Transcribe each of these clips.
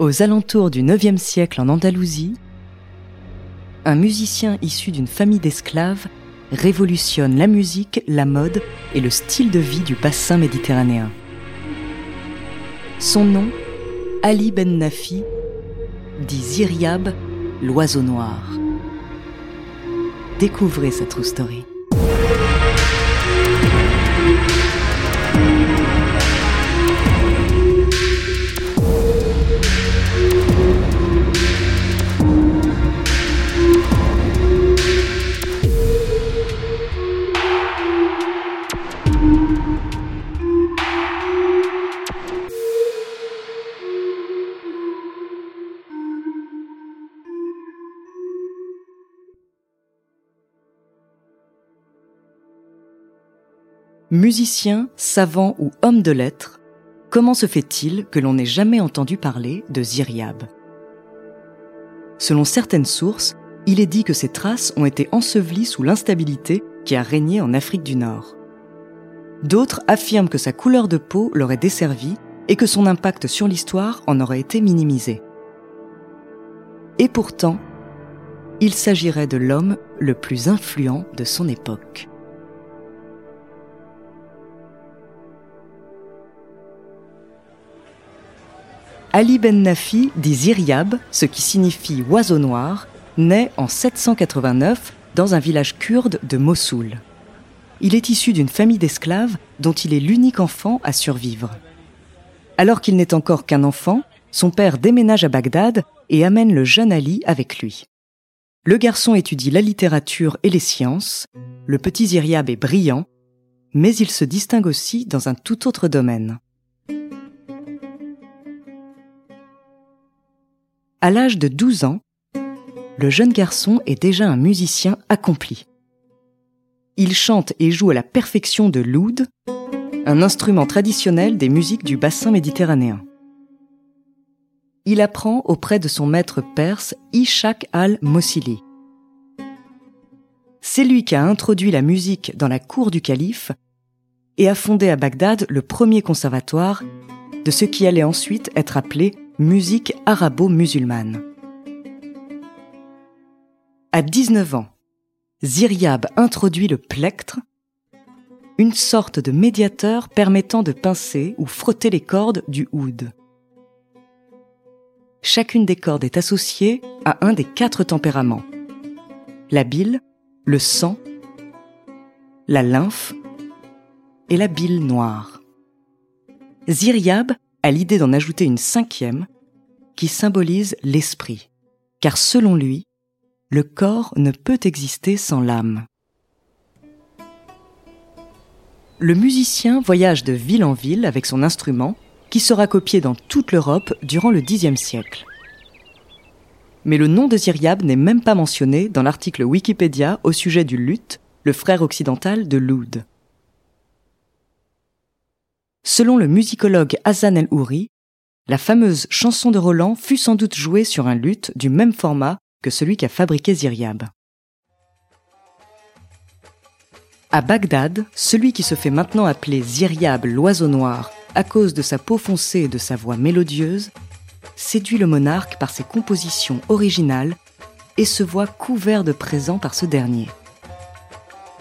Aux alentours du IXe siècle en Andalousie, un musicien issu d'une famille d'esclaves révolutionne la musique, la mode et le style de vie du bassin méditerranéen. Son nom, Ali Ben Nafi, dit Ziryab, l'oiseau noir. Découvrez sa true story. Musicien, savant ou homme de lettres, comment se fait-il que l'on n'ait jamais entendu parler de Ziryab Selon certaines sources, il est dit que ses traces ont été ensevelies sous l'instabilité qui a régné en Afrique du Nord. D'autres affirment que sa couleur de peau l'aurait desservi et que son impact sur l'histoire en aurait été minimisé. Et pourtant, il s'agirait de l'homme le plus influent de son époque. Ali Ben Nafi, dit Ziryab, ce qui signifie oiseau noir, naît en 789 dans un village kurde de Mossoul. Il est issu d'une famille d'esclaves dont il est l'unique enfant à survivre. Alors qu'il n'est encore qu'un enfant, son père déménage à Bagdad et amène le jeune Ali avec lui. Le garçon étudie la littérature et les sciences, le petit Ziryab est brillant, mais il se distingue aussi dans un tout autre domaine. À l'âge de 12 ans, le jeune garçon est déjà un musicien accompli. Il chante et joue à la perfection de l'oud, un instrument traditionnel des musiques du bassin méditerranéen. Il apprend auprès de son maître perse Ishaq al-Mossili. C'est lui qui a introduit la musique dans la cour du calife et a fondé à Bagdad le premier conservatoire de ce qui allait ensuite être appelé musique arabo-musulmane. À 19 ans, Ziryab introduit le plectre, une sorte de médiateur permettant de pincer ou frotter les cordes du oud. Chacune des cordes est associée à un des quatre tempéraments. La bile, le sang, la lymphe et la bile noire. Ziryab a l'idée d'en ajouter une cinquième qui symbolise l'esprit, car selon lui, le corps ne peut exister sans l'âme. Le musicien voyage de ville en ville avec son instrument, qui sera copié dans toute l'Europe durant le Xe siècle. Mais le nom de Ziryab n'est même pas mentionné dans l'article Wikipédia au sujet du luth, le frère occidental de l'oud. Selon le musicologue Hassan El-Houri, la fameuse chanson de Roland fut sans doute jouée sur un luth du même format que celui qu'a fabriqué Ziryab. À Bagdad, celui qui se fait maintenant appeler Ziryab l'oiseau noir à cause de sa peau foncée et de sa voix mélodieuse, séduit le monarque par ses compositions originales et se voit couvert de présents par ce dernier.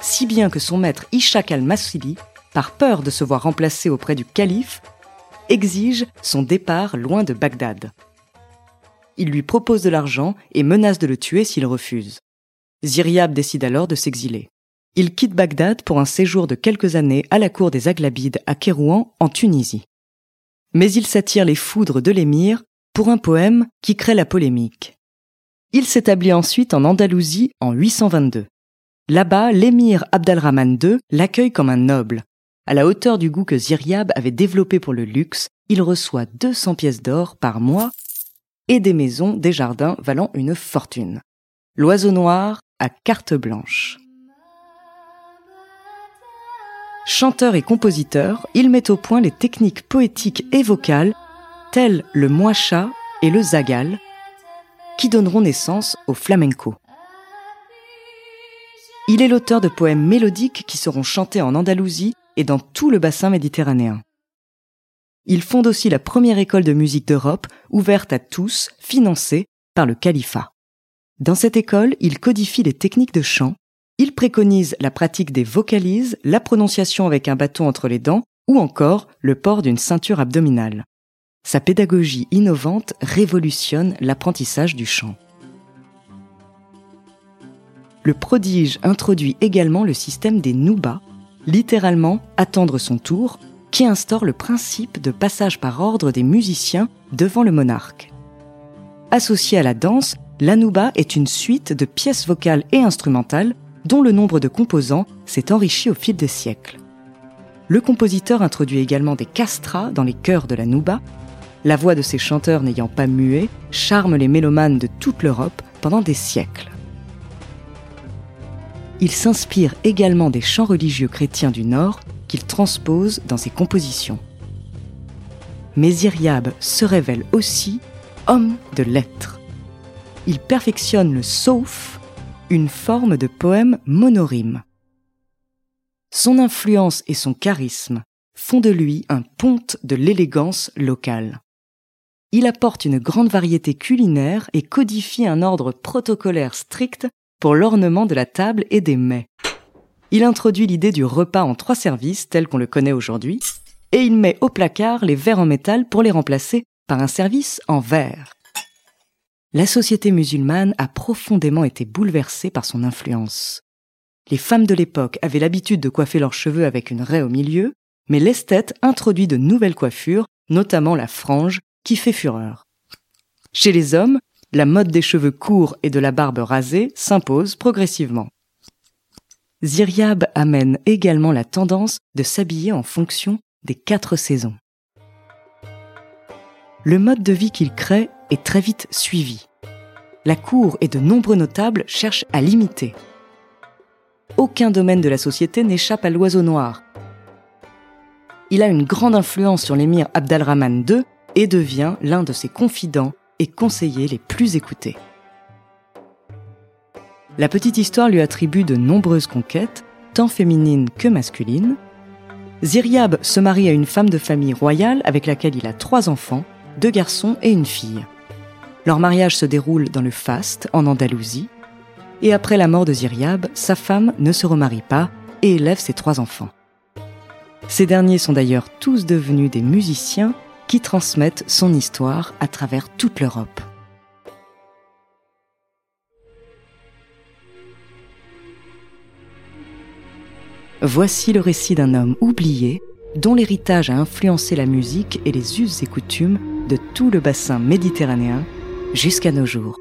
Si bien que son maître Ishaq al-Masili, par peur de se voir remplacé auprès du calife, exige son départ loin de Bagdad. Il lui propose de l'argent et menace de le tuer s'il refuse. Ziryab décide alors de s'exiler. Il quitte Bagdad pour un séjour de quelques années à la cour des Aghlabides à Kérouan, en Tunisie. Mais il s'attire les foudres de l'émir pour un poème qui crée la polémique. Il s'établit ensuite en Andalousie en 822. Là-bas, l'émir Abdalrahman II l'accueille comme un noble. À la hauteur du goût que Ziryab avait développé pour le luxe, il reçoit 200 pièces d'or par mois et des maisons, des jardins valant une fortune. L'oiseau noir à carte blanche. Chanteur et compositeur, il met au point les techniques poétiques et vocales telles le moacha et le zagal, qui donneront naissance au flamenco. Il est l'auteur de poèmes mélodiques qui seront chantés en Andalousie et dans tout le bassin méditerranéen. Il fonde aussi la première école de musique d'Europe, ouverte à tous, financée par le califat. Dans cette école, il codifie les techniques de chant, il préconise la pratique des vocalises, la prononciation avec un bâton entre les dents ou encore le port d'une ceinture abdominale. Sa pédagogie innovante révolutionne l'apprentissage du chant. Le prodige introduit également le système des noubas, littéralement attendre son tour, qui instaure le principe de passage par ordre des musiciens devant le monarque. Associé à la danse, l'anouba est une suite de pièces vocales et instrumentales dont le nombre de composants s'est enrichi au fil des siècles. Le compositeur introduit également des castrats dans les chœurs de la nouba. La voix de ces chanteurs n'ayant pas mué charme les mélomanes de toute l'Europe pendant des siècles. Il s'inspire également des chants religieux chrétiens du Nord qu'il transpose dans ses compositions. Mais Iriab se révèle aussi homme de lettres. Il perfectionne le sauf une forme de poème monorime. Son influence et son charisme font de lui un ponte de l'élégance locale. Il apporte une grande variété culinaire et codifie un ordre protocolaire strict pour l'ornement de la table et des mets. Il introduit l'idée du repas en trois services tel qu'on le connaît aujourd'hui, et il met au placard les verres en métal pour les remplacer par un service en verre la société musulmane a profondément été bouleversée par son influence. Les femmes de l'époque avaient l'habitude de coiffer leurs cheveux avec une raie au milieu, mais l'esthète introduit de nouvelles coiffures, notamment la frange, qui fait fureur. Chez les hommes, la mode des cheveux courts et de la barbe rasée s'impose progressivement. Ziryab amène également la tendance de s'habiller en fonction des quatre saisons. Le mode de vie qu'il crée est très vite suivi. La cour et de nombreux notables cherchent à l'imiter. Aucun domaine de la société n'échappe à l'oiseau noir. Il a une grande influence sur l'émir Abdalrahman II et devient l'un de ses confidents et conseillers les plus écoutés. La petite histoire lui attribue de nombreuses conquêtes, tant féminines que masculines. Ziryab se marie à une femme de famille royale avec laquelle il a trois enfants, deux garçons et une fille. Leur mariage se déroule dans le Faste, en Andalousie, et après la mort de Ziryab, sa femme ne se remarie pas et élève ses trois enfants. Ces derniers sont d'ailleurs tous devenus des musiciens qui transmettent son histoire à travers toute l'Europe. Voici le récit d'un homme oublié dont l'héritage a influencé la musique et les us et coutumes de tout le bassin méditerranéen jusqu'à nos jours.